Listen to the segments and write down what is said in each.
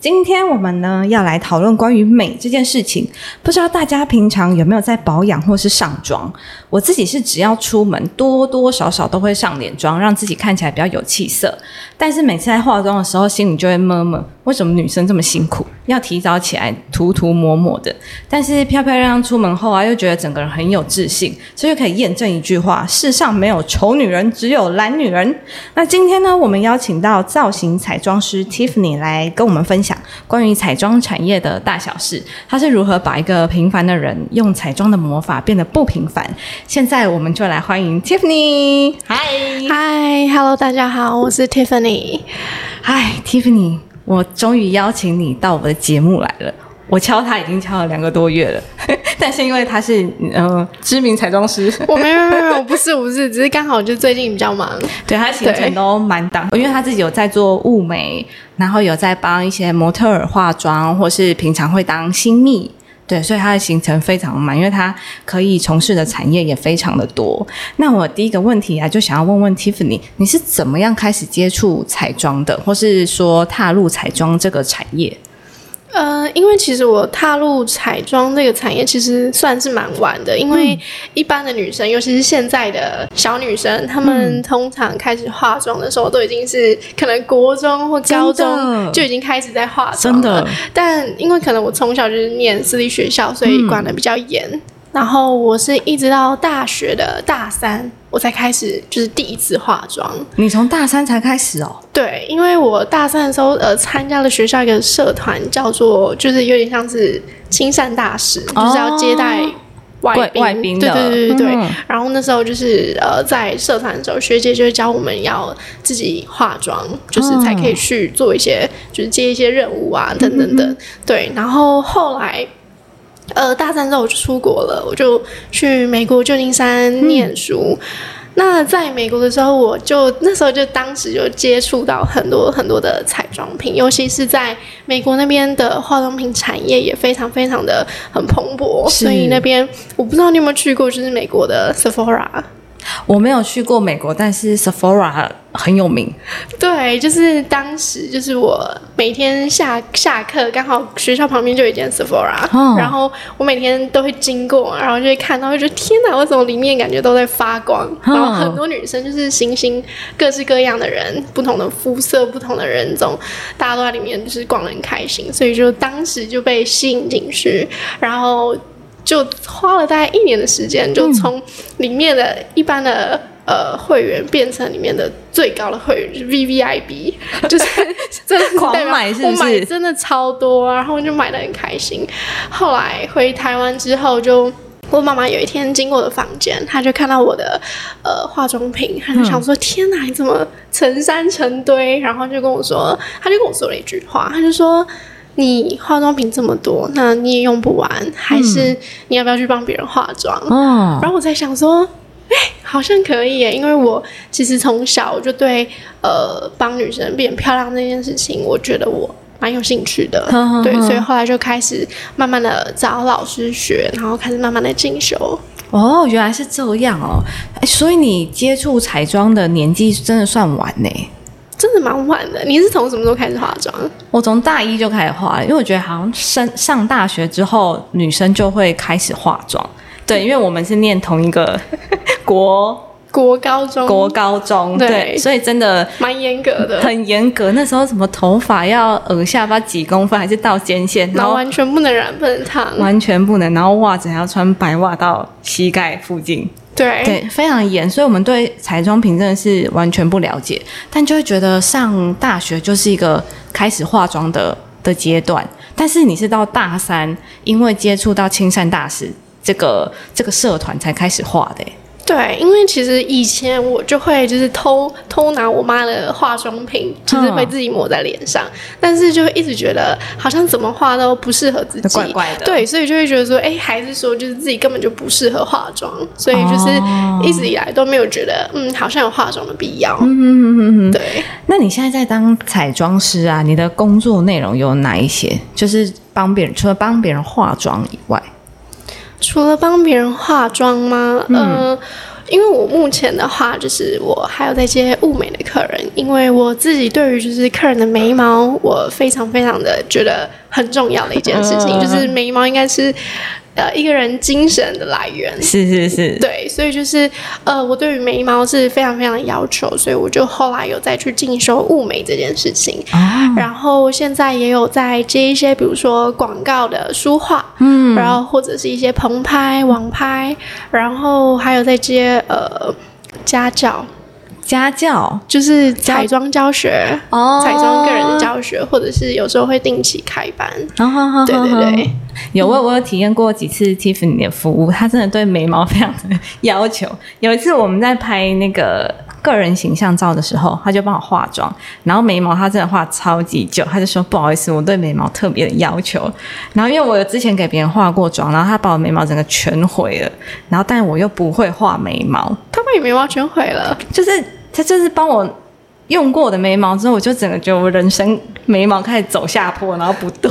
今天我们呢要来讨论关于美这件事情。不知道大家平常有没有在保养或是上妆？我自己是只要出门，多多少少都会上脸妆，让自己看起来比较有气色。但是每次在化妆的时候，心里就会闷闷：为什么女生这么辛苦，要提早起来涂涂抹抹的？但是漂漂亮亮出门后啊，又觉得整个人很有自信，这就可以验证一句话：世上没有丑女人，只有懒女人。那今天呢，我们邀请到造型彩妆师 Tiffany 来跟我们分享关于彩妆产业的大小事。他是如何把一个平凡的人用彩妆的魔法变得不平凡？现在我们就来欢迎 Tiffany。嗨，嗨，Hello，大家好，我是 Tiffany。嗨，Tiffany，我终于邀请你到我的节目来了。我敲他已经敲了两个多月了，但是因为他是呃知名彩妆师，我没有没有没有，不是不是，只是刚好就最近比较忙，对他行程都蛮档，因为他自己有在做物美，然后有在帮一些模特儿化妆，或是平常会当新密，对，所以他的行程非常满，因为他可以从事的产业也非常的多。那我第一个问题啊，就想要问问 Tiffany，你是怎么样开始接触彩妆的，或是说踏入彩妆这个产业？呃，因为其实我踏入彩妆这个产业其实算是蛮晚的，因为一般的女生，尤其是现在的小女生，她们通常开始化妆的时候都已经是可能国中或高中就已经开始在化妆了。但因为可能我从小就是念私立学校，所以管的比较严。然后我是一直到大学的大三，我才开始就是第一次化妆。你从大三才开始哦？对，因为我大三的时候呃参加了学校一个社团，叫做就是有点像是亲善大使，就是要接待外宾。外宾对对对对对。然后那时候就是呃在社团的时候，学姐就会教我们要自己化妆，就是才可以去做一些就是接一些任务啊等等等。对，然后后来。呃，大三之后我就出国了，我就去美国旧金山念书。那在美国的时候，我就那时候就当时就接触到很多很多的彩妆品，尤其是在美国那边的化妆品产业也非常非常的很蓬勃。所以那边我不知道你有没有去过，就是美国的 Sephora。我没有去过美国，但是 Sephora 很有名。对，就是当时就是我每天下下课，刚好学校旁边就有一间 Sephora，然后我每天都会经过，然后就会看到，就觉得天哪，为什么里面感觉都在发光？然后很多女生就是星星，各式各样的人，不同的肤色，不同的人种，大家都在里面就是逛得很开心，所以就当时就被吸引进去，然后。就花了大概一年的时间，就从里面的一般的呃会员变成里面的最高的会员，就是 V V I B，就是 真的 狂买，是不是？我买真的超多，然后就买的很开心。后来回台湾之后，就我妈妈有一天经过我的房间，她就看到我的呃化妆品，她就想说：“天哪，你怎么成山成堆？”然后就跟我说，她就跟我说了一句话，她就说。你化妆品这么多，那你也用不完，还是你要不要去帮别人化妆？哦，然后我在想说，哎，好像可以耶，因为我其实从小我就对呃帮女生变漂亮这件事情，我觉得我蛮有兴趣的，对，所以后来就开始慢慢的找老师学，然后开始慢慢的进修。哦，原来是这样哦，哎，所以你接触彩妆的年纪真的算晚呢。真的蛮晚的。你是从什么时候开始化妆？我从大一就开始化了，因为我觉得好像上上大学之后，女生就会开始化妆。对，因为我们是念同一个 国国高中，国高中对，所以真的蛮严格的，很严格。那时候什么头发要耳下巴几公分，还是到肩线，然后完全不能染，不能烫，完全不能。然后袜子还要穿白袜到膝盖附近。对，非常严，所以我们对彩妆品真的是完全不了解，但就会觉得上大学就是一个开始化妆的的阶段。但是你是到大三，因为接触到青山大使这个这个社团才开始化的。对，因为其实以前我就会就是偷偷拿我妈的化妆品，就是会自己抹在脸上，但是就会一直觉得好像怎么画都不适合自己，怪怪的对，所以就会觉得说，哎，还是说就是自己根本就不适合化妆，所以就是一直以来都没有觉得，嗯，好像有化妆的必要。嗯哼哼哼。对，那你现在在当彩妆师啊？你的工作内容有哪一些？就是帮别人，除了帮别人化妆以外，除了帮别人化妆吗？嗯、因为我目前的话，就是我还有在接物美的客人，因为我自己对于就是客人的眉毛，我非常非常的觉得很重要的一件事情，嗯就是眉毛应该是呃一个人精神的来源。是是是，对，所以就是呃，我对于眉毛是非常非常的要求，所以我就后来有再去进修物美这件事情。哦，然后现在也有在接一些，比如说广告的书画，嗯，然后或者是一些棚拍、网拍，然后还有在接呃家教，家教。就是彩妆教学，哦。彩妆个人的教学，或者是有时候会定期开班。好好好，对对对，有我我有体验过几次 Tiffany 的服务，她真的对眉毛非常的要求。有一次我们在拍那个个人形象照的时候，她就帮我化妆，然后眉毛她真的画超级久，她就说不好意思，我对眉毛特别的要求。然后因为我有之前给别人化过妆，然后她把我眉毛整个全毁了，然后但我又不会画眉毛，他把你眉毛全毁了，就是她就是帮我。用过我的眉毛之后，我就整个觉得我人生眉毛开始走下坡，然后不对，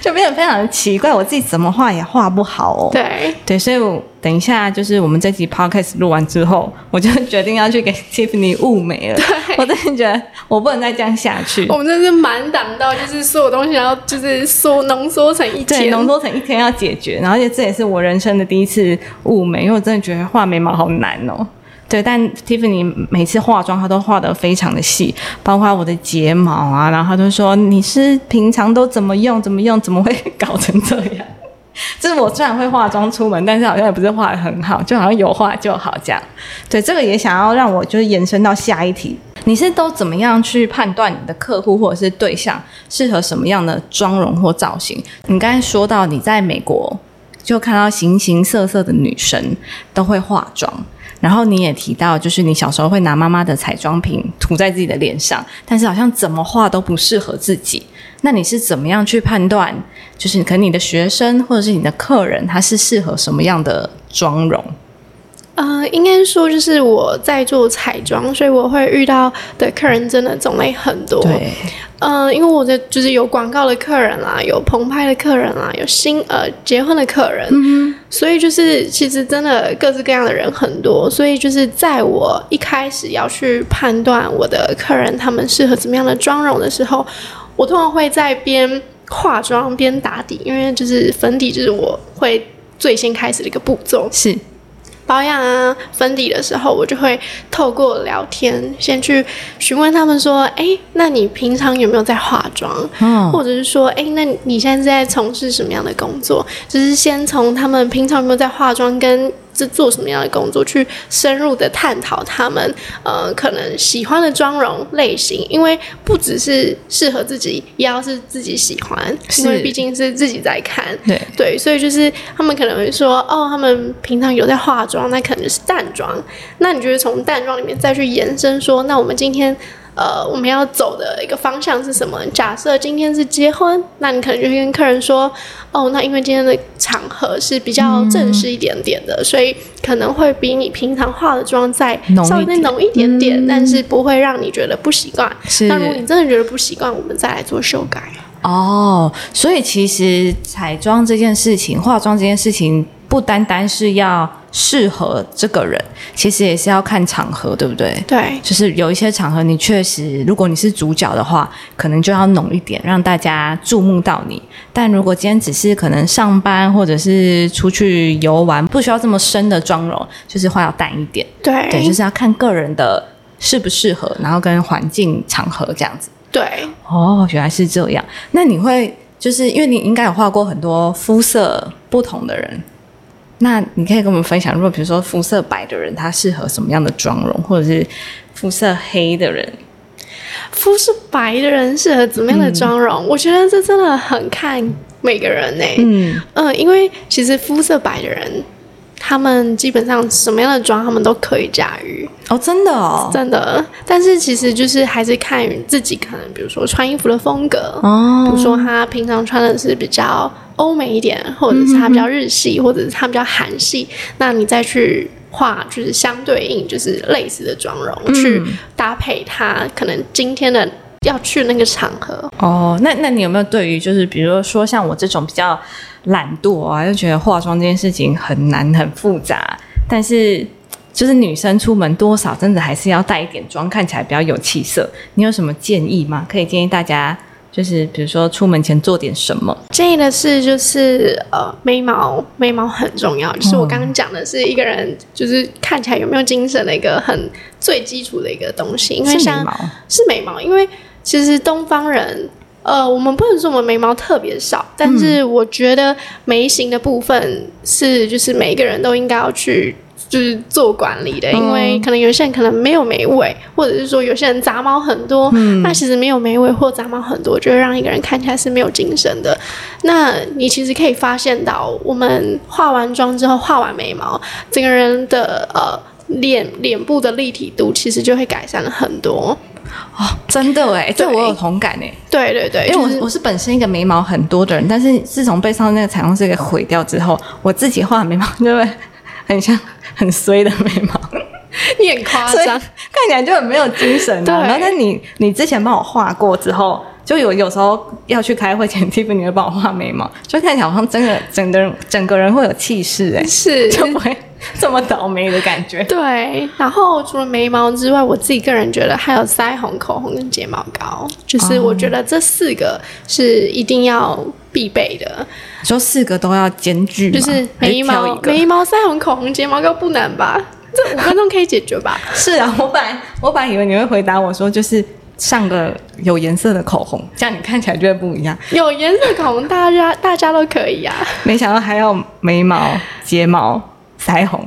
就变得非常的奇怪，我自己怎么画也画不好哦。对，对，所以我等一下就是我们这集 podcast 录完之后，我就决定要去给 Tiffany 雾眉了。我真的觉得我不能再这样下去我。们真的是满档到，就是所有东西，要就是缩浓缩成一对，天，浓缩成一天要解决，然后而且这也是我人生的第一次雾眉，因为我真的觉得画眉毛好难哦。对，但 Tiffany 每次化妆，她都画得非常的细，包括我的睫毛啊，然后她就说：“你是平常都怎么用，怎么用，怎么会搞成这样？” 就是我虽然会化妆出门，但是好像也不是画的很好，就好像有画就好这样。对，这个也想要让我就是延伸到下一题，你是都怎么样去判断你的客户或者是对象适合什么样的妆容或造型？你刚才说到你在美国就看到形形色色的女生都会化妆。然后你也提到，就是你小时候会拿妈妈的彩妆品 涂在自己的脸上，但是好像怎么画都不适合自己。那你是怎么样去判断，就是可能你的学生或者是你的客人，他是适合什么样的妆容？呃，应该说就是我在做彩妆，所以我会遇到的客人真的种类很多。对，呃，因为我的就是有广告的客人啦，有澎湃的客人啦，有新呃结婚的客人，嗯所以就是其实真的各式各样的人很多，所以就是在我一开始要去判断我的客人他们适合怎么样的妆容的时候，我通常会在边化妆边打底，因为就是粉底就是我会最先开始的一个步骤。是保养啊粉底的时候，我就会透过聊天先去询问他们说，哎，那你平常有没有在化妆？哦，或者是说，哎，那你现在是在从事什么样的工作？就是先从他们平常有没有在化妆跟是做什么样的工作，去深入的探讨他们呃可能喜欢的妆容类型，因为不只是适合自己，也要是自己喜欢，因为毕竟是自己在看。对，对，所以就是他们可能会说，哦，他们平常有在化妆，那可能是淡妆。那你觉得从淡妆里面再去延伸说，那我们今天呃我们要走的一个方向是什么？假设今天是结婚，那你可能就会跟客人说，哦，那因为今天的场合是比较正式一点点的，所以可能会比你平常化的妆再稍微浓一点点，但是不会让你觉得不习惯。是那如果你真的觉得不习惯，我们再来做修改。哦，所以其实彩妆这件事情，化妆这件事情，不单单是要适合这个人，其实也是要看场合，对不对？对，就是有一些场合，你确实，如果你是主角的话，可能就要浓一点，让大家注目到你。但如果今天只是可能上班或者是出去游玩，不需要这么深的妆容，就是化要淡一点。对，对，就是要看个人的适不适合，然后跟环境场合这样子。对。哦，原来是这样。那你会就是因为你应该有画过很多肤色不同的人，那你可以跟我们分享，如果比如说肤色白的人，他适合什么样的妆容，或者是肤色黑的人？肤色白的人适合怎么样的妆容？我觉得这真的很看每个人呢、嗯，嗯，因为其实肤色白的人，他们基本上什么样的妆他们都可以驾驭，哦，真的哦，真的。但是其实就是还是看自己可能，比如说穿衣服的风格，哦，比如说他平常穿的是比较欧美一点，或者是他比较日系，或者是他比较韩系，那你再去画就是相对应就是类似的妆容，去搭配他可能今天的要去那个场合。哦，那那你有没有对于就是比如说像我这种比较懒惰啊，就觉得化妆这件事情很难很复杂，但是就是女生出门多少真的还是要带一点妆，看起来比较有气色。你有什么建议吗？可以建议大家就是比如说出门前做点什么？建议的是就是呃眉毛，眉毛很重要，就是我刚刚讲的是一个人就是看起来有没有精神的一个很最基础的一个东西，因为像是眉毛，是眉毛，因为其实东方人，呃，我们不能说我们眉毛特别少，但是我觉得眉形的部分是就是每一个人都应该要去。就是做管理的，因为可能有些人可能没有眉尾，或者是说有些人杂毛很多，那其实没有眉尾或杂毛很多，就会让一个人看起来是没有精神的。那你其实可以发现到，我们化完妆之后，画完眉毛，整个人的呃脸脸部的立体度其实就会改善了很多。真的哎，这对我有同感哎。对对对，因为我、就是我是本身一个眉毛很多的人，但是自从被上那个彩妆师给毁掉之后，我自己画眉毛就会很像很衰的眉毛，你很夸张，看起来就很没有精神对啊。然后，但你你之前帮我画过之后，就有有时候要去开会前，Tiffany 会帮我画眉毛，就看起来好像真的整个人整个人会有气势哎，是就不会这么倒霉的感觉。对，然后除了眉毛之外，我自己个人觉得还有腮红、口红跟睫毛膏，就是我觉得这四个是一定要必备的，说四个都要兼具，就是眉毛、眉毛、腮红、口红、睫毛膏不难吧？这五分钟可以解决吧？是啊，我本来我本来以为你会回答我说，就是上个有颜色的口红，这样你看起来就会不一样。有颜色口红，大家大家都可以啊。没想到还要眉毛、睫毛、腮红，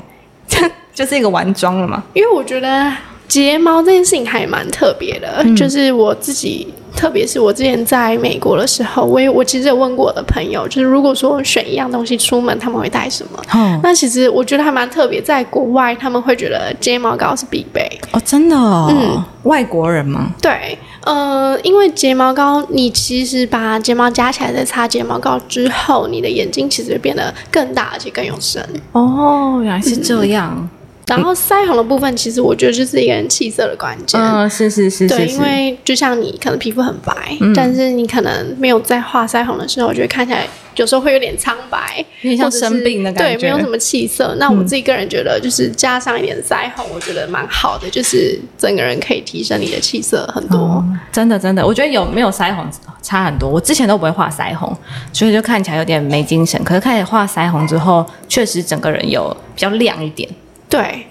这就是一个完妆了嘛？因为我觉得睫毛这件事情还蛮特别的，就是我自己，特别是我之前在美国的时候，我也我其实有问过我的朋友，就是如果说选一样东西出门，他们会带什么？哦那其实我觉得还蛮特别，在国外他们会觉得睫毛膏是必备。哦，真的哦，嗯外国人吗？对，呃，因为睫毛膏，你其实把睫毛夹起来再擦睫毛膏之后，你的眼睛其实会变得更大，而且更有神。哦，原来是这样。然后腮红的部分，其实我觉得就是一个人气色的关键。嗯，是是是对，因为就像你可能皮肤很白，但是你可能没有在画腮红的时候，我觉得看起来有时候会有点苍白，有点像生病的感觉对，没有什么气色。那我自己个人觉得，就是加上一点腮红，我觉得蛮好的，就是整个人可以提升你的气色很多。哦真的真的，我觉得有没有腮红差很多。我之前都不会画腮红，所以就看起来有点没精神。可是开始画腮红之后，确实整个人有比较亮一点。对，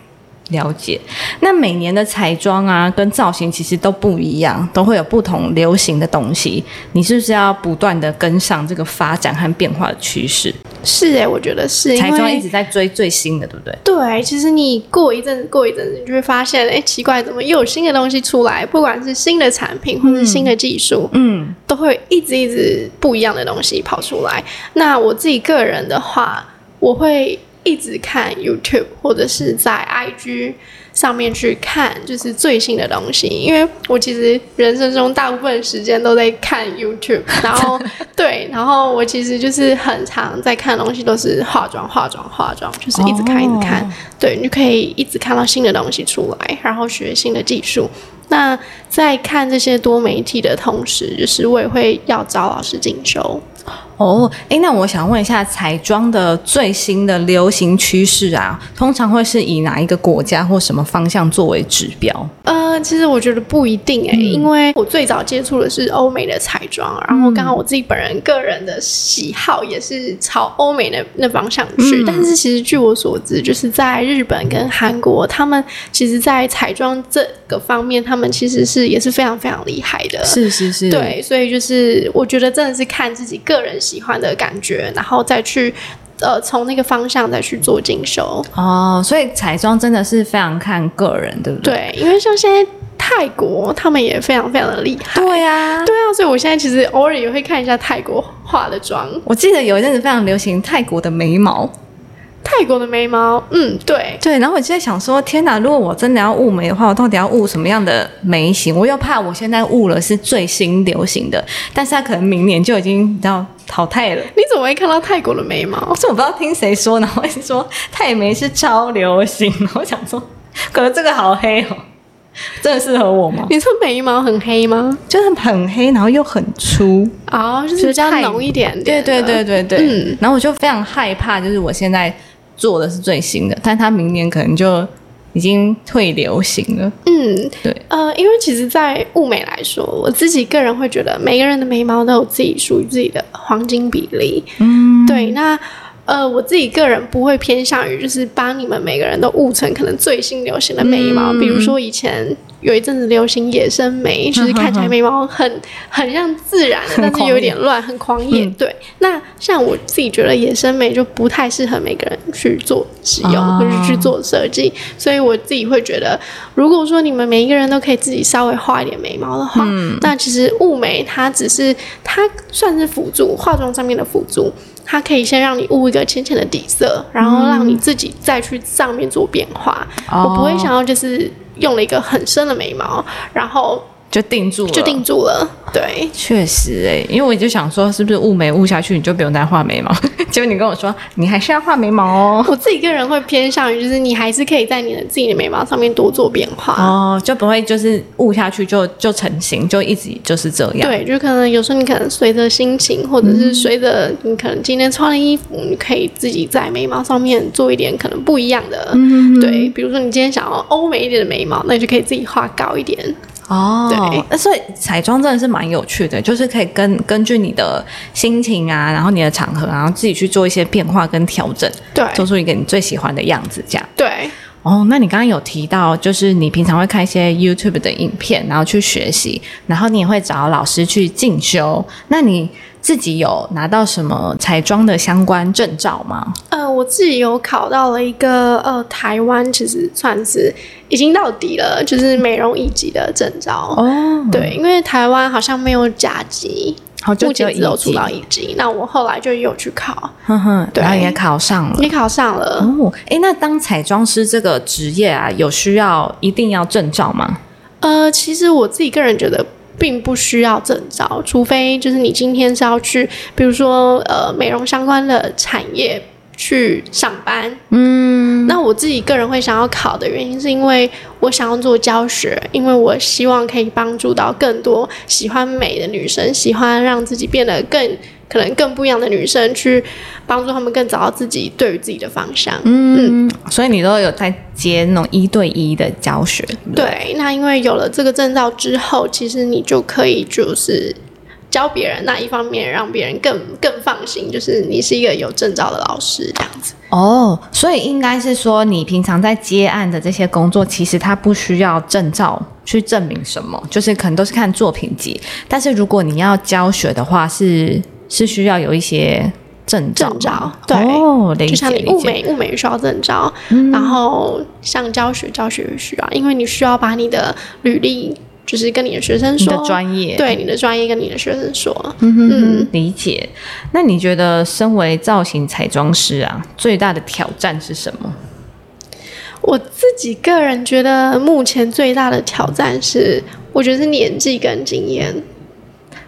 了解，那每年的彩妆啊，跟造型其实都不一样，都会有不同流行的东西。你是不是要不断的跟上这个发展和变化的趋势？是哎，我觉得是因彩妆一直在追最新的，对不对？对，其实你过一阵子，过一阵子，你就会发现，哎，奇怪，怎么又有新的东西出来？不管是新的产品或是新的技术，嗯，都会一直一直不一样的东西跑出来。那我自己个人的话，我会一直看 YouTube 或者是在 IG 上面去看，就是最新的东西。因为我其实人生中大部分时间都在看 YouTube，然后对，然后我其实就是很常在看的东西都是化妆、化妆、化妆，就是一直看、一直看哦。对，你就可以一直看到新的东西出来，然后学新的技术。那在看这些多媒体的同时，就是我也会要找老师进修。哦，哎，那我想问一下，彩妆的最新的流行趋势啊，通常会是以哪一个国家或什么方向作为指标？呃，其实我觉得不一定诶、因为我最早接触的是欧美的彩妆，然后刚好我自己本人个人的喜好也是朝欧美那那方向去。但是其实据我所知，就是在日本跟韩国，他们其实在彩妆这个方面，他们其实是也是非常非常厉害的。是是是，对，所以就是我觉得真的是看自己个人喜欢的感觉，然后再去呃从那个方向再去做进修。哦，所以彩妆真的是非常看个人，对不对？对，因为像现在泰国他们也非常非常的厉害。对啊，对啊，所以我现在其实偶尔也会看一下泰国化的妆。我记得有一阵子非常流行泰国的眉毛，泰国的眉毛，嗯，对，对，然后我就在想说，天哪！如果我真的要雾眉的话，我到底要雾什么样的眉型？我又怕我现在雾了是最新流行的，但是它可能明年就已经你淘汰了。你怎么会看到泰国的眉毛？是我不知道听谁说，然后说泰眉是超流行。我想说，可能这个好黑哦，真的适合我吗？你说眉毛很黑吗？就是很黑，然后又很粗，哦，就是比较浓一点对。对对对对，嗯然后我就非常害怕，就是我现在做的是最新的，但它明年可能就已经退流行了。嗯，对，呃，因为其实，在物美来说，我自己个人会觉得，每个人的眉毛都有自己属于自己的黄金比例。嗯，对，那呃，我自己个人不会偏向于就是把你们每个人都误成可能最新流行的眉毛，嗯比如说以前有一阵子流行野生眉，就是看起来眉毛很很像自然的，但是有一点乱，很狂野。嗯对，那像我自己觉得野生眉就不太适合每个人去做使用，哦或者去做设计，所以我自己会觉得，如果说你们每一个人都可以自己稍微画一点眉毛的话，嗯那其实雾眉它只是它算是辅助化妆上面的辅助。它可以先让你雾一个浅浅的底色，然后让你自己再去上面做变化。哦我不会想要就是用了一个很深的眉毛，然后就定住了，就定住了。对，确实哎、因为我就想说，是不是雾眉雾下去你就不用再画眉毛？结果你跟我说，你还是要画眉毛哦。我自己个人会偏向于，就是你还是可以在你的自己的眉毛上面多做变化。哦，就不会就是雾下去就就成型，就一直就是这样。对，就可能有时候你可能随着心情，或者是随着你可能今天穿的衣服，你可以自己在眉毛上面做一点可能不一样的。对，比如说你今天想要欧美一点的眉毛，那你就可以自己画高一点。哦，对那所以彩妆真的是蛮有趣的，就是可以根根据你的心情啊，然后你的场合，然后自己去做一些变化跟调整，对做出一个你最喜欢的样子，这样。对，哦，那你刚刚有提到，就是你平常会看一些 YouTube 的影片，然后去学习，然后你也会找老师去进修。那你自己有拿到什么彩妆的相关证照吗？呃，我自己有考到了一个呃，台湾其实算是已经到底了，就是美容一级的证照。哦，对，因为台湾好像没有甲级，好，就目只有一级前只有出到一级。那我后来就有去考，哼哼，对然后也考上了。也考上了。哦，诶，那当彩妆师这个职业啊，有需要一定要证照吗？呃，其实我自己个人觉得。并不需要证照，除非就是你今天是要去，比如说呃美容相关的产业去上班，嗯，那我自己个人会想要考的原因，是因为我想要做教学，因为我希望可以帮助到更多喜欢美的女生，喜欢让自己变得更可能更不一样的女生，去帮助他们更找到自己对于自己的方向。嗯，所以你都有在接那种一对一的教学，对不对对，那因为有了这个证照之后，其实你就可以就是。教别人，那一方面让别人更更放心，就是你是一个有证照的老师这样子。哦，所以应该是说，你平常在接案的这些工作，其实它不需要证照去证明什么，就是可能都是看作品集。但是如果你要教学的话，是是需要有一些证照吗，证照对就像你物美物美需要证照，然后像教学教学也需要，因为你需要把你的履历就是跟你的学生说你的专业，对你的专业跟你的学生说，嗯理解。那你觉得身为造型彩妆师啊，最大的挑战是什么？我自己个人觉得目前最大的挑战是，我觉得是年纪跟经验。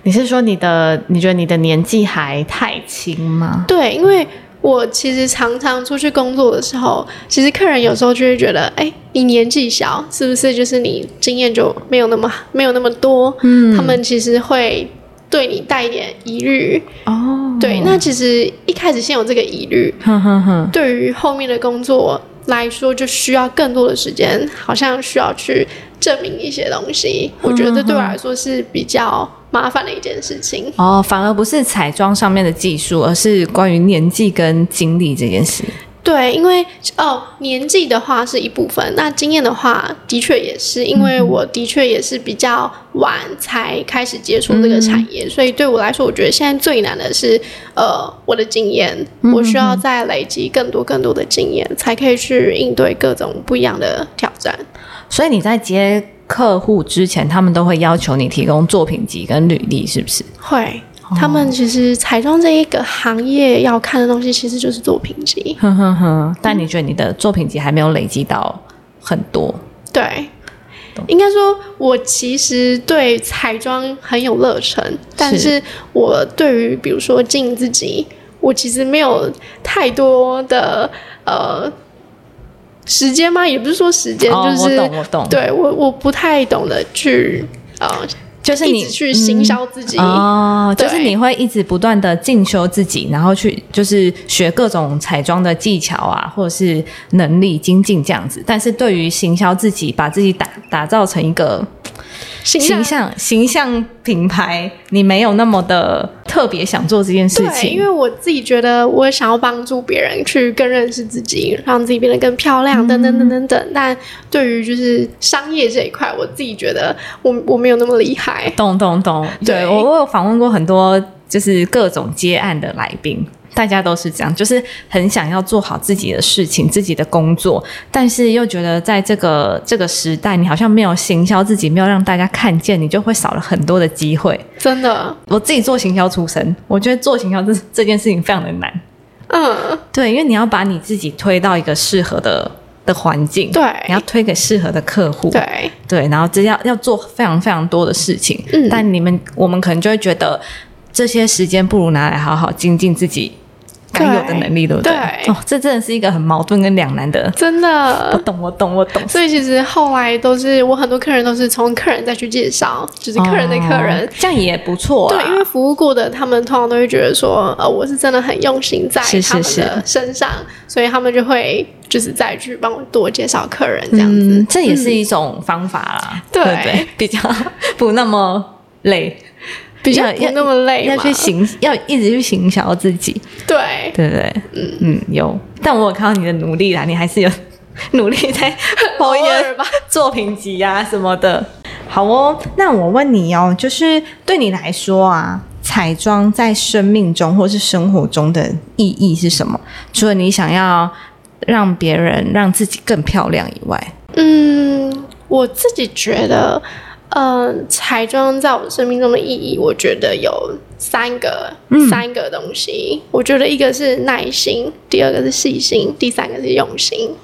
你是说你的？你觉得你的年纪还太轻吗？对，因为我其实常常出去工作的时候，其实客人有时候就会觉得，哎，你年纪小，是不是就是你经验就没有那么没有那么多？嗯，他们其实会对你带一点疑虑。哦，对，那其实一开始先有这个疑虑，对于后面的工作来说，就需要更多的时间，好像需要去证明一些东西。我觉得对我来说是比较麻烦的一件事情。哦，反而不是彩妆上面的技术，而是关于年纪跟经历这件事。对，因为哦，年纪的话是一部分，那经验的话，的确也是，因为我的确也是比较晚才开始接触这个产业，所以对我来说，我觉得现在最难的是，呃，我的经验，我需要再累积更多更多的经验，才可以去应对各种不一样的挑战。所以你在接客户之前，他们都会要求你提供作品集跟履历，是不是？会，他们其实彩妆这一个行业要看的东西，其实就是作品集。呵呵呵，但你觉得你的作品集还没有累积到很多？对，应该说，我其实对彩妆很有热忱，但是我对于比如说经营自己，我其实没有太多的呃时间吗？也不是说时间，哦就是我懂我懂对我我不太懂得去呃，就是你一直去行销自己。哦，就是你会一直不断的进修自己，然后去就是学各种彩妆的技巧啊，或者是能力精进这样子。但是对于行销自己，把自己打打造成一个形形象形象品牌，你没有那么的特别想做这件事对，情，因为我自己觉得我想要帮助别人去更认识自己，让自己变得更漂亮，等等等等等。但对于就是商业这一块，我自己觉得我我没有那么厉害。懂懂懂，对对我我有访问过很多就是各种接案的来宾，大家都是这样，就是很想要做好自己的事情、自己的工作，但是又觉得在这个这个时代，你好像没有行销自己，没有让大家看见，你就会少了很多的机会。真的，我自己做行销出身，我觉得做行销这这件事情非常的难，嗯，对，因为你要把你自己推到一个适合的的环境，对。你要推给适合的客户，对，对，然后这要要做非常非常多的事情，嗯。但你们我们可能就会觉得这些时间不如拿来好好精进自己该有的能力，对不对？对哦，这真的是一个很矛盾跟两难的。真的我。懂，我懂，我懂。所以其实后来都是我很多客人都是从客人再去介绍，就是客人的客人。哦这样也不错啊。对，因为服务过的，他们通常都会觉得说，呃，我是真的很用心在他们的身上，所以他们就会就是再去帮我多介绍客人这样子。嗯，这也是一种方法啦，对对不对？比较不那么累，要比较不那么累嘛要去行，要一直去行销自己。对，对不对？嗯嗯，有，但我有看到你的努力啦，你还是有努力在 某一偶尔吧 作品集啊什么的。好哦，那我问你哦，就是对你来说啊，彩妆在生命中或是生活中的意义是什么？除了你想要让别人让自己更漂亮以外，嗯，我自己觉得，呃，彩妆在我生命中的意义，我觉得有三个，三个东西。我觉得一个是耐心，第二个是细心，第三个是用心。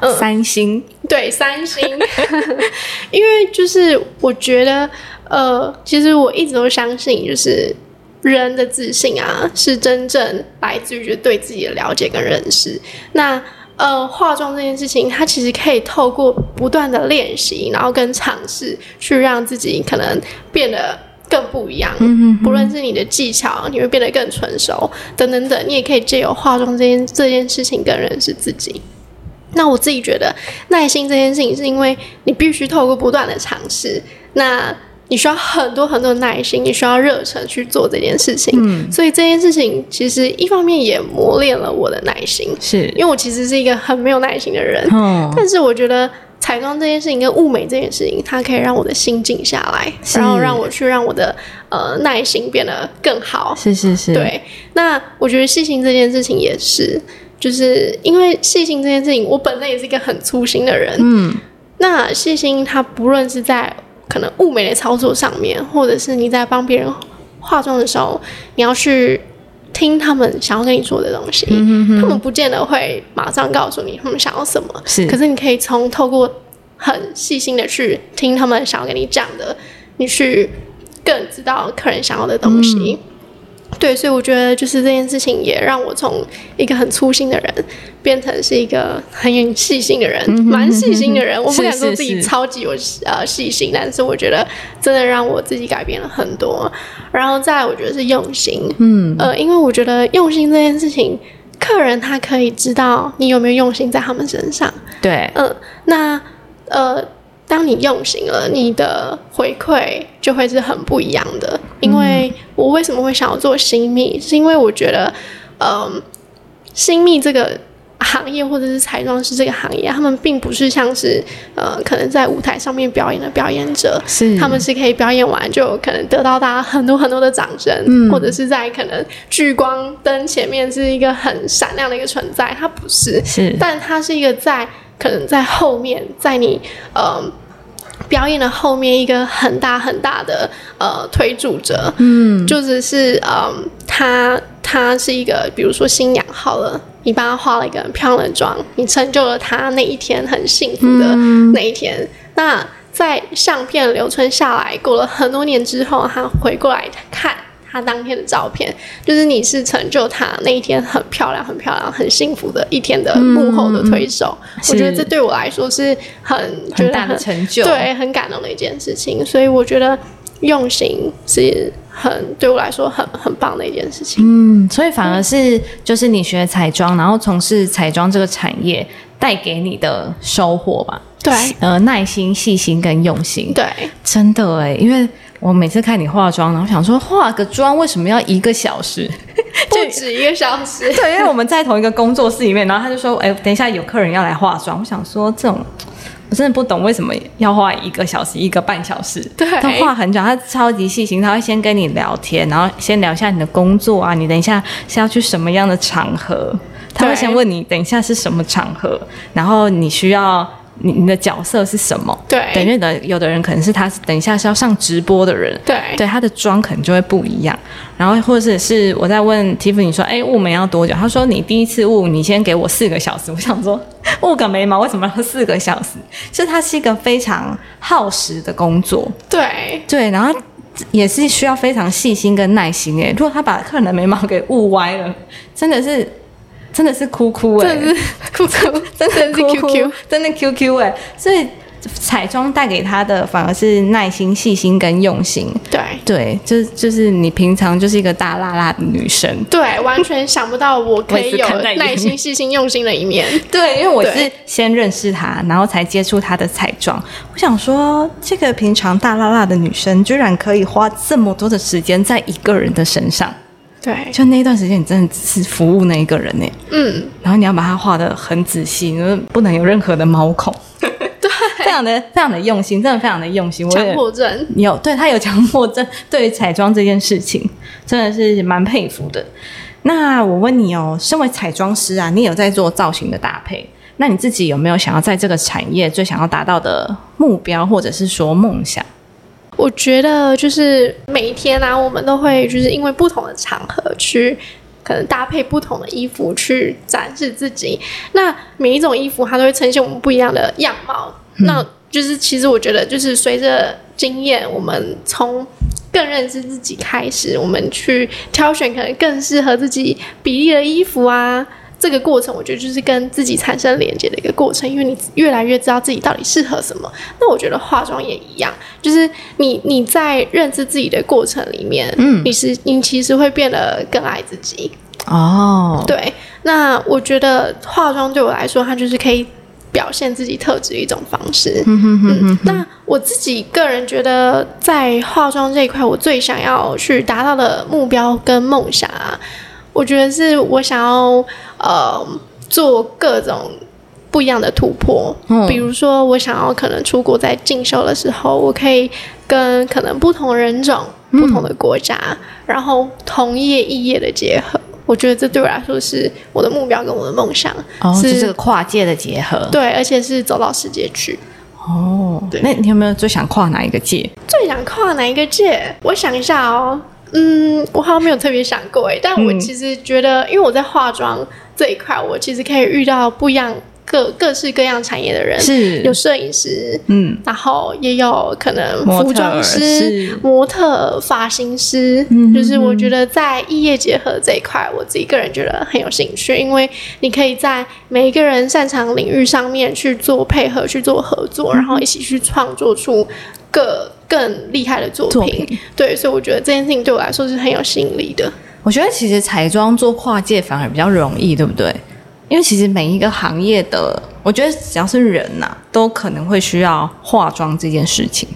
嗯三星对，三星，因为就是我觉得，呃，其实我一直都相信，就是人的自信啊，是真正来自于就对自己的了解跟认识。那呃，化妆这件事情，它其实可以透过不断的练习，然后跟尝试，去让自己可能变得。更不一样，不论是你的技巧，你会变得更成熟，等等等，你也可以借由化妆这件这件事情更认识自己。那我自己觉得耐心这件事情，是因为你必须透过不断的尝试，那你需要很多很多的耐心，你需要热忱去做这件事情。嗯，所以这件事情其实一方面也磨练了我的耐心，是。因为我其实是一个很没有耐心的人，嗯但是我觉得彩妆这件事情跟物美这件事情，它可以让我的心静下来，然后让我去让我的呃耐心变得更好。是是是，对，那我觉得细心这件事情也是，就是因为细心这件事情，我本身也是一个很粗心的人。嗯，那细心，它不论是在可能物美的操作上面，或者是你在帮别人化妆的时候，你要去听他们想要跟你说的东西，他们不见得会马上告诉你他们想要什么，是。可是你可以从透过很细心的去听他们想要跟你讲的，你去更知道客人想要的东西。对，所以我觉得就是这件事情也让我从一个很粗心的人变成是一个很细心的人，蛮细心的人。我不敢说自己超级有呃细心，但是我觉得真的让我自己改变了很多。然后再来，我觉得是用心，嗯，呃，因为我觉得用心这件事情，客人他可以知道你有没有用心在他们身上，对，嗯，那呃，当你用心了，你的回馈就会是很不一样的。因为我为什么会想要做新密，是因为我觉得，嗯、新密这个行业或者是彩妆师这个行业，他们并不是像是呃，可能在舞台上面表演的表演者，是。他们是可以表演完就可能得到大家很多很多的掌声，嗯。或者是在可能聚光灯前面是一个很闪亮的一个存在，它不是，是。但它是一个在可能在后面，在你呃表演的后面一个很大很大的呃推助者，嗯，就只是嗯，他他是一个，比如说新娘好了，你帮他化了一个很漂亮的妆，你成就了他那一天很幸福的那一天。那在相片留存下来，过了很多年之后，他回过来看。他当天的照片，就是你是成就他那一天很漂亮、很漂亮、很幸福的一天的幕后的推手。我觉得这对我来说是很很大的成就，对，很感动的一件事情。所以我觉得用心是很对我来说很很棒的一件事情。嗯，所以反而是就是你学彩妆，然后从事彩妆这个产业带给你的收获吧。对，呃，耐心、细心跟用心。对，真的哎，因为。我每次看你化妆，然后想说化个妆为什么要一个小时？不止一个小时。对，因为我们在同一个工作室里面，然后他就说：“哎，等一下有客人要来化妆。”我想说这种，我真的不懂为什么要化一个小时、一个半小时。对，他化很久，他超级细心，他会先跟你聊天，然后先聊一下你的工作啊，你等一下是要去什么样的场合？他会先问你等一下是什么场合，然后你需要。你你的角色是什么？对，等于的有的人可能是他等一下是要上直播的人，对，对，他的妆可能就会不一样。然后或者是我在问 Tiffany 说，哎，雾眉要多久？他说你第一次雾，你先给我四个小时。我想说，雾个眉毛为什么要四个小时？就它是一个非常耗时的工作，对对，然后也是需要非常细心跟耐心。哎，如果他把客人的眉毛给雾歪了，真的是。真的是哭哭哎，真的是哭哭，真的是 QQ，真的 QQ 哎，所以彩妆带给他的反而是耐心、细心跟用心。对对，就是就是你平常就是一个大辣辣的女生，对，完全想不到我可以有耐心、细心、用心的一面。对，因为我是先认识他，然后才接触他的彩妆。我想说，这个平常大辣辣的女生，居然可以花这么多的时间在一个人的身上。对，就那一段时间，你真的是服务那一个人呢。嗯，然后你要把它画的很仔细，不能有任何的毛孔。对，非常的非常的用心，真的非常的用心。强迫症有，对他有强迫症，对于彩妆这件事情真的是蛮佩服的。那我问你哦，身为彩妆师啊，你有在做造型的搭配？那你自己有没有想要在这个产业最想要达到的目标，或者是说梦想？我觉得就是每一天啊，我们都会就是因为不同的场合去，可能搭配不同的衣服去展示自己。那每一种衣服它都会呈现我们不一样的样貌。那就是其实我觉得就是随着经验，我们从更认识自己开始，我们去挑选可能更适合自己比例的衣服啊。这个过程，我觉得就是跟自己产生连接的一个过程，因为你越来越知道自己到底适合什么。那我觉得化妆也一样，就是你你在认知自己的过程里面，嗯，你是你其实会变得更爱自己。哦，对。那我觉得化妆对我来说，它就是可以表现自己特质的一种方式。嗯哼哼哼。那我自己个人觉得，在化妆这一块，我最想要去达到的目标跟梦想啊。我觉得是我想要呃做各种不一样的突破，比如说我想要可能出国在进修的时候，我可以跟可能不同人种、不同的国家，然后同业异业的结合。我觉得这对我来说是我的目标跟我的梦想，是这个跨界的结合。对，而且是走到世界去。哦，对。那你有没有最想跨哪一个界？最想跨哪一个界？我想一下哦。嗯，我好像没有特别想过哎，但我其实觉得，因为我在化妆这一块，我其实可以遇到不一样各各式各样产业的人，是有摄影师，嗯，然后也有可能服装师、模特、发型师，嗯就是我觉得在异业结合这一块，我自己个人觉得很有兴趣，因为你可以在每一个人擅长领域上面去做配合、去做合作，然后一起去创作出各。更厉害的作品，对，所以我觉得这件事情对我来说是很有吸引力的。我觉得其实彩妆做跨界反而比较容易，对不对？因为其实每一个行业的，我觉得只要是人呐，都可能会需要化妆这件事情。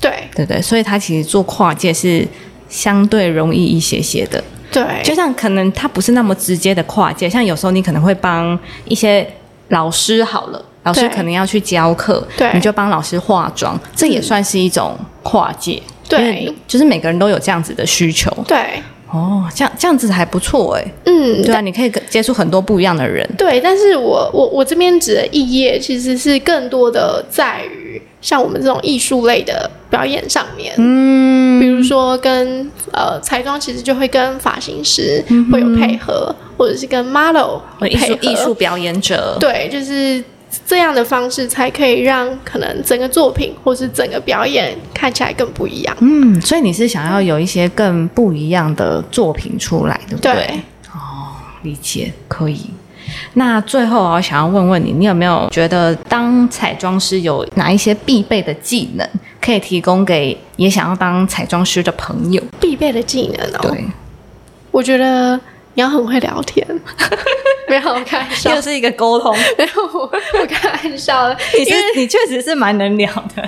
对，对对，所以他其实做跨界是相对容易一些些的。对，就像可能他不是那么直接的跨界，像有时候你可能会帮一些老师好了。老师可能要去教课，对你就帮老师化妆，这也算是一种跨界。对，就是每个人都有这样子的需求。对，哦，这样这样子还不错哎。嗯，对啊，你可以接触很多不一样的人。对，但是我我我这边指的异业其实是更多的在于。像我们这种艺术类的表演上面，嗯，比如说跟呃彩妆，其实就会跟发型师会有配合，或者是跟 model 艺术配艺术表演者，对，就是这样的方式才可以让可能整个作品或是整个表演看起来更不一样。嗯，所以你是想要有一些更不一样的作品出来，对不对？对，理解，可以。那最后啊，我想要问问你，你有没有觉得当彩妆师有哪一些必备的技能可以提供给也想要当彩妆师的朋友？必备的技能哦，对，我觉得你要很会聊天。没有，我开玩笑，又是一个沟通。没有，我我开玩笑的。你是你确实是蛮能聊的，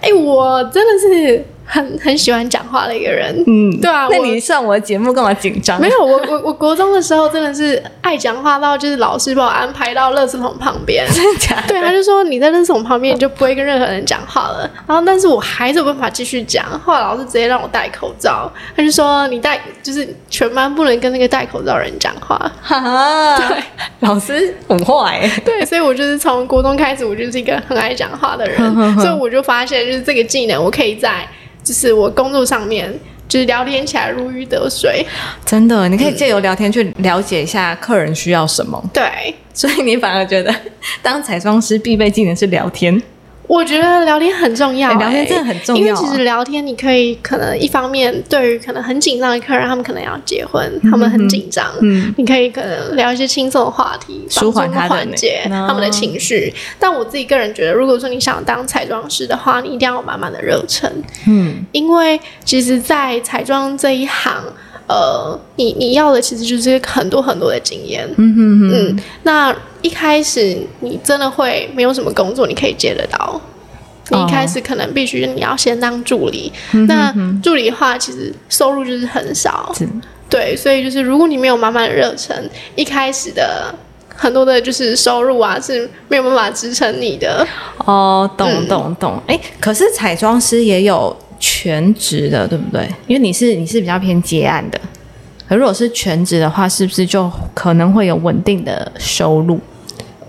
哎、我真的是很很喜欢讲话的一个人。嗯，对啊我那你上我的节目干嘛紧张？没有，我我我国中的时候真的是爱讲话到，就是老师把我安排到垃圾桶旁边。真的假的？对，他就说你在垃圾桶旁边，你就不会跟任何人讲话了。然后，但是我还是有办法继续讲。后来老师直接让我戴口罩，他就说你戴，就是全班不能跟那个戴口罩的人讲话。哈哈，对，老师很坏欸。对，所以我就是从国中开始，我就是一个很爱讲话的人，所以我就发现，就是这个技能，我可以在就是我工作上面，就是聊天起来如鱼得水。真的，你可以借由聊天去了解一下客人需要什么，对，所以你反而觉得当彩妆师必备技能是聊天。我觉得聊天很重要、哎聊天哎真的很重要啊因为其实聊天，你可以可能一方面对于可能很紧张的客人，他们可能要结婚，他们很紧张，嗯你可以可能聊一些轻松的话题，舒缓他的缓解他们的情绪。但我自己个人觉得，如果说你想当彩妆师的话，你一定要有满满的热忱，嗯，因为其实，在彩妆这一行。呃，你你要的其实就是很多很多的经验，嗯哼哼，嗯，那一开始你真的会没有什么工作你可以接得到。你一开始可能必须你要先当助理，那助理的话其实收入就是很少，是。对，所以就是如果你没有满满的热忱，一开始的很多的就是收入啊是没有办法支撑你的。哦，懂嗯。懂懂。哎、可是彩妆师也有全职的，对不对？因为你是你是比较偏接案的，可如果是全职的话，是不是就可能会有稳定的收入？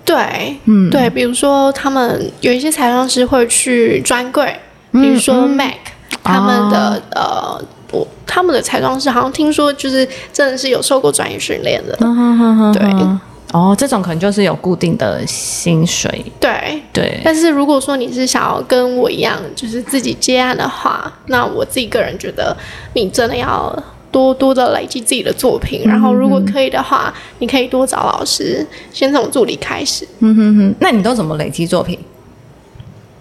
对，嗯，对，比如说他们有一些彩妆师会去专柜，嗯比如说 MAC，、他们的、呃，我他们的彩妆师好像听说就是真的是有受过专业训练的，对。哼哦，这种可能就是有固定的薪水，对。对，但是如果说你是想要跟我一样，就是自己接案的话，那我自己个人觉得，你真的要多多的累积自己的作品，然后如果可以的话，你可以多找老师，先从助理开始。嗯哼哼。那你都怎么累积作品？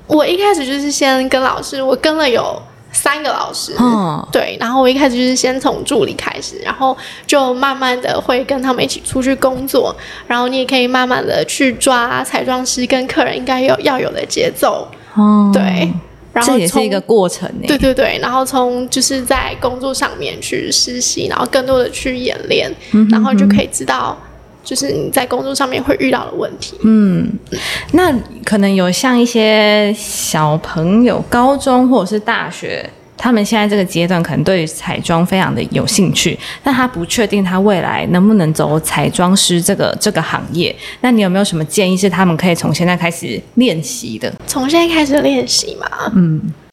我一开始就是先跟老师，我跟了有三个老师，哦对，然后我一开始就是先从助理开始，然后就慢慢的会跟他们一起出去工作，然后你也可以慢慢的去抓彩妆师跟客人应该有要有的节奏，哦，对，然后也是一个过程。对对对，然后从就是在工作上面去实习，然后更多的去演练，然后就可以知道就是你在工作上面会遇到的问题。嗯，那可能有像一些小朋友，高中或者是大学，他们现在这个阶段可能对于彩妆非常的有兴趣，但他不确定他未来能不能走彩妆师这个这个行业。那你有没有什么建议是他们可以从现在开始练习的？从现在开始练习嘛，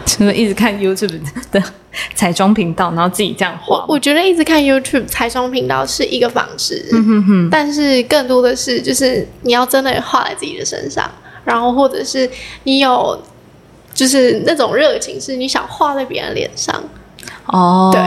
就是一直看 YouTube 的 彩妆频道，然后自己这样画。我觉得一直看 YouTube 彩妆频道是一个方式，嗯但是更多的是就是你要真的画在自己的身上，然后或者是你有就是那种热情，是你想画在别人脸上。哦，对，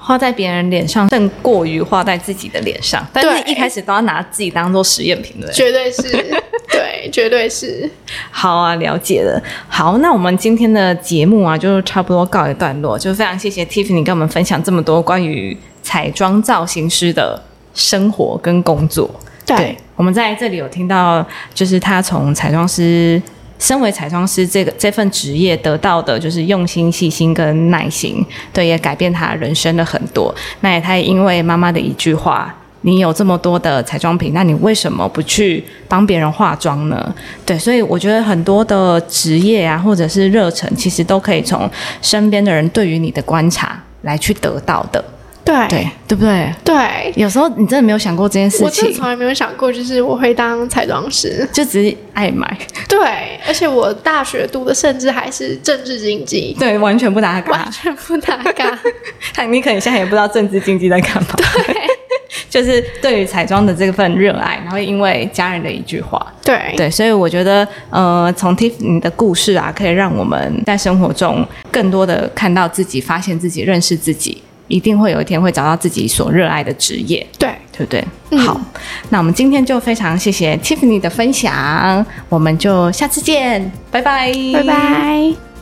画在别人脸上胜过于画在自己的脸上，但是一开始都要拿自己当做实验品，对不对？绝对是，对，绝对是。好啊，了解了。好，那我们今天的节目啊，就差不多告一段落。就非常谢谢 Tiffany 跟我们分享这么多关于彩妆造型师的生活跟工作。对我们在这里有听到，就是他从彩妆师。身为彩妆师这个这份职业得到的就是用心、细心跟耐心，对，也改变他人生的很多。那也他也因为妈妈的一句话，你有这么多的彩妆品，那你为什么不去帮别人化妆呢？对，所以我觉得很多的职业啊，或者是热忱，其实都可以从身边的人对于你的观察来去得到的。对对对不对？对，有时候你真的没有想过这件事情我真的从，来没有想过，就是我会当彩妆师。就只是爱买，对，而且我大学读的甚至还是政治经济，对，完全不搭嘎完。全不搭嘎。但 你可能现在也不知道政治经济在干嘛。对，就是对于彩妆的这份热爱，然后因为家人的一句话，对。对，所以我觉得，呃，从 Tiffany 的故事啊，可以让我们在生活中更多的看到自己，发现自己，认识自己，一定会有一天会找到自己所热爱的职业，对，对不对？嗯。好，那我们今天就非常谢谢 Tiffany 的分享，我们就下次见，拜拜，拜拜。